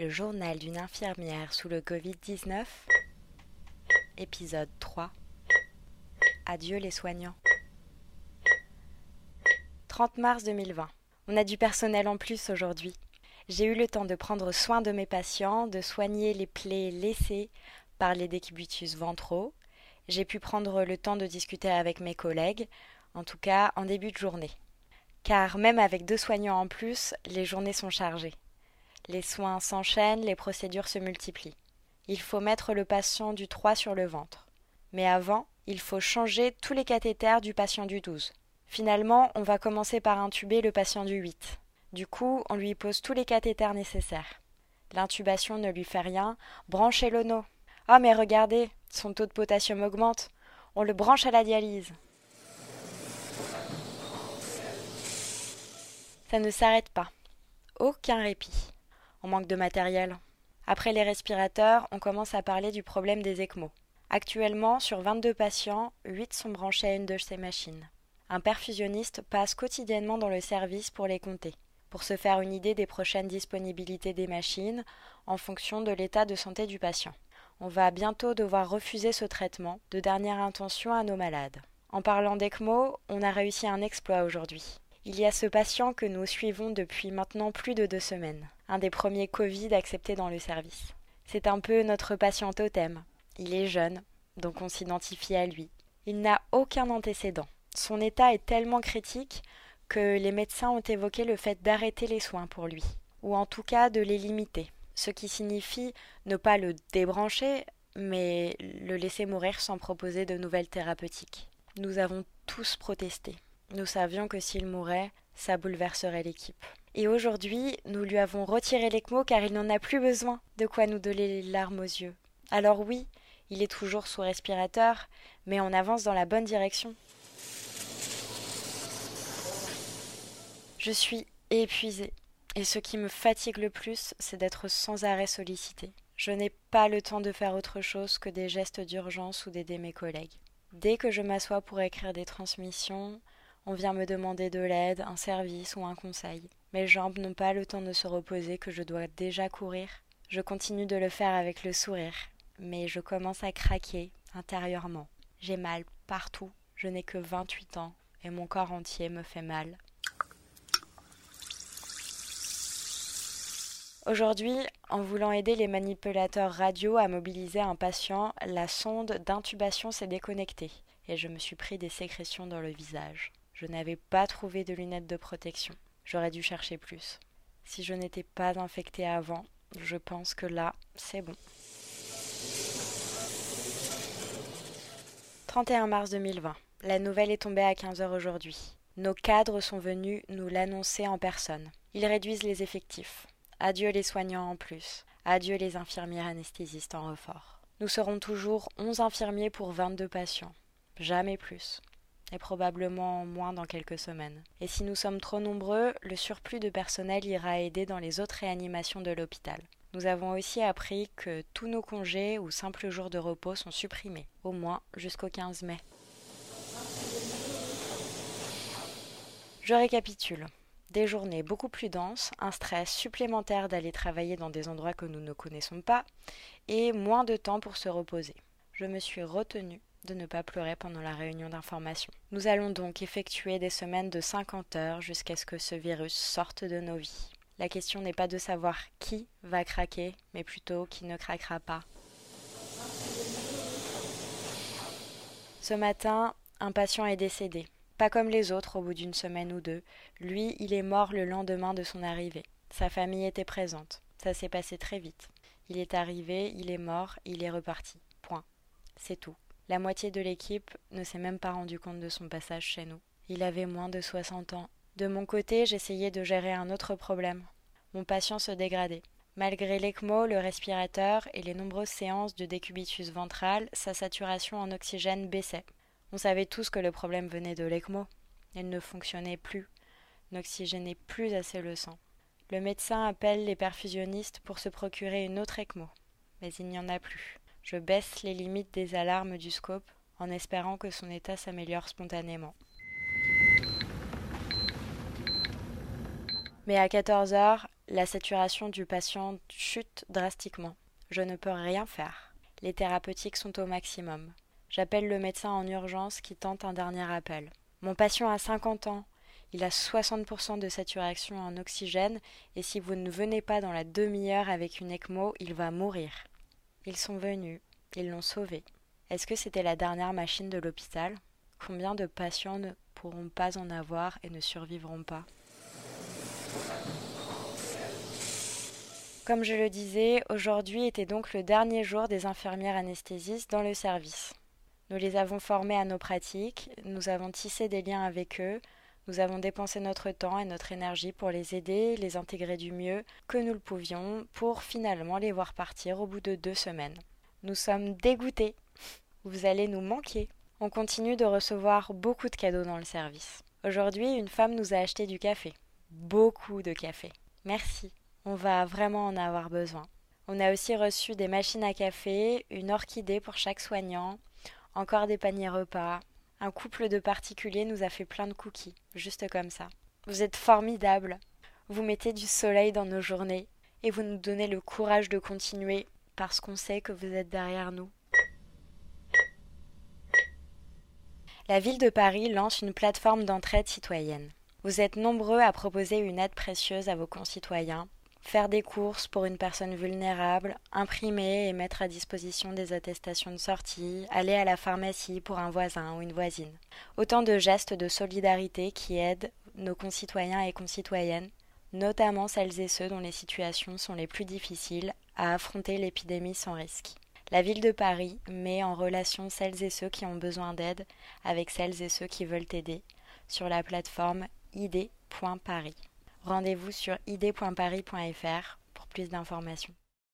Le journal d'une infirmière sous le Covid-19. Épisode 3. Adieu les soignants. 30 mars 2020. On a du personnel en plus aujourd'hui. J'ai eu le temps de prendre soin de mes patients, de soigner les plaies laissées par les décubitus ventraux. J'ai pu prendre le temps de discuter avec mes collègues, en tout cas en début de journée. Car même avec deux soignants en plus, les journées sont chargées. Les soins s'enchaînent, les procédures se multiplient. Il faut mettre le patient du 3 sur le ventre. Mais avant, il faut changer tous les cathéters du patient du 12. Finalement, on va commencer par intuber le patient du 8. Du coup, on lui pose tous les cathéters nécessaires. L'intubation ne lui fait rien. Branchez l'ono. Ah, mais regardez, son taux de potassium augmente. On le branche à la dialyse. Ça ne s'arrête pas. Aucun répit. On manque de matériel. Après les respirateurs, on commence à parler du problème des ECMO. Actuellement, sur 22 patients, 8 sont branchés à une de ces machines. Un perfusionniste passe quotidiennement dans le service pour les compter, pour se faire une idée des prochaines disponibilités des machines en fonction de l'état de santé du patient. On va bientôt devoir refuser ce traitement de dernière intention à nos malades. En parlant d'ECMO, on a réussi un exploit aujourd'hui. Il y a ce patient que nous suivons depuis maintenant plus de deux semaines, un des premiers Covid acceptés dans le service. C'est un peu notre patient totem. Il est jeune, donc on s'identifie à lui. Il n'a aucun antécédent. Son état est tellement critique que les médecins ont évoqué le fait d'arrêter les soins pour lui, ou en tout cas de les limiter, ce qui signifie ne pas le débrancher, mais le laisser mourir sans proposer de nouvelles thérapeutiques. Nous avons tous protesté. Nous savions que s'il mourait, ça bouleverserait l'équipe. Et aujourd'hui, nous lui avons retiré l'ECMO car il n'en a plus besoin. De quoi nous donner les larmes aux yeux. Alors oui, il est toujours sous respirateur, mais on avance dans la bonne direction. Je suis épuisée. Et ce qui me fatigue le plus, c'est d'être sans arrêt sollicitée. Je n'ai pas le temps de faire autre chose que des gestes d'urgence ou d'aider mes collègues. Dès que je m'assois pour écrire des transmissions, on vient me demander de l'aide, un service ou un conseil. Mes jambes n'ont pas le temps de se reposer que je dois déjà courir. Je continue de le faire avec le sourire, mais je commence à craquer intérieurement. J'ai mal partout. Je n'ai que 28 ans et mon corps entier me fait mal. Aujourd'hui, en voulant aider les manipulateurs radio à mobiliser un patient, la sonde d'intubation s'est déconnectée et je me suis pris des sécrétions dans le visage. Je n'avais pas trouvé de lunettes de protection. J'aurais dû chercher plus. Si je n'étais pas infectée avant, je pense que là, c'est bon. 31 mars 2020. La nouvelle est tombée à 15h aujourd'hui. Nos cadres sont venus nous l'annoncer en personne. Ils réduisent les effectifs. Adieu les soignants en plus. Adieu les infirmières anesthésistes en renfort. Nous serons toujours 11 infirmiers pour 22 patients. Jamais plus et probablement moins dans quelques semaines. Et si nous sommes trop nombreux, le surplus de personnel ira aider dans les autres réanimations de l'hôpital. Nous avons aussi appris que tous nos congés ou simples jours de repos sont supprimés, au moins jusqu'au 15 mai. Je récapitule. Des journées beaucoup plus denses, un stress supplémentaire d'aller travailler dans des endroits que nous ne connaissons pas, et moins de temps pour se reposer. Je me suis retenue de ne pas pleurer pendant la réunion d'information. Nous allons donc effectuer des semaines de 50 heures jusqu'à ce que ce virus sorte de nos vies. La question n'est pas de savoir qui va craquer, mais plutôt qui ne craquera pas. Ce matin, un patient est décédé. Pas comme les autres au bout d'une semaine ou deux. Lui, il est mort le lendemain de son arrivée. Sa famille était présente. Ça s'est passé très vite. Il est arrivé, il est mort, il est reparti. Point. C'est tout. La moitié de l'équipe ne s'est même pas rendu compte de son passage chez nous. Il avait moins de 60 ans. De mon côté, j'essayais de gérer un autre problème. Mon patient se dégradait. Malgré l'ECMO, le respirateur et les nombreuses séances de décubitus ventral, sa saturation en oxygène baissait. On savait tous que le problème venait de l'ECMO. Elle ne fonctionnait plus, n'oxygénait plus assez le sang. Le médecin appelle les perfusionnistes pour se procurer une autre ECMO, mais il n'y en a plus. Je baisse les limites des alarmes du scope en espérant que son état s'améliore spontanément. Mais à 14 heures, la saturation du patient chute drastiquement. Je ne peux rien faire. Les thérapeutiques sont au maximum. J'appelle le médecin en urgence qui tente un dernier appel. Mon patient a 50 ans. Il a 60% de saturation en oxygène et si vous ne venez pas dans la demi-heure avec une ECMO, il va mourir. Ils sont venus. Ils l'ont sauvé. Est-ce que c'était la dernière machine de l'hôpital? Combien de patients ne pourront pas en avoir et ne survivront pas? Comme je le disais, aujourd'hui était donc le dernier jour des infirmières anesthésistes dans le service. Nous les avons formées à nos pratiques, nous avons tissé des liens avec eux, nous avons dépensé notre temps et notre énergie pour les aider, les intégrer du mieux que nous le pouvions, pour finalement les voir partir au bout de deux semaines. Nous sommes dégoûtés. Vous allez nous manquer. On continue de recevoir beaucoup de cadeaux dans le service. Aujourd'hui, une femme nous a acheté du café. Beaucoup de café. Merci. On va vraiment en avoir besoin. On a aussi reçu des machines à café, une orchidée pour chaque soignant, encore des paniers repas. Un couple de particuliers nous a fait plein de cookies, juste comme ça. Vous êtes formidables. Vous mettez du soleil dans nos journées et vous nous donnez le courage de continuer parce qu'on sait que vous êtes derrière nous. La ville de Paris lance une plateforme d'entraide citoyenne. Vous êtes nombreux à proposer une aide précieuse à vos concitoyens, faire des courses pour une personne vulnérable, imprimer et mettre à disposition des attestations de sortie, aller à la pharmacie pour un voisin ou une voisine. Autant de gestes de solidarité qui aident nos concitoyens et concitoyennes, notamment celles et ceux dont les situations sont les plus difficiles, à affronter l'épidémie sans risque. La ville de Paris met en relation celles et ceux qui ont besoin d'aide avec celles et ceux qui veulent aider sur la plateforme id.paris. Rendez-vous sur id.paris.fr pour plus d'informations.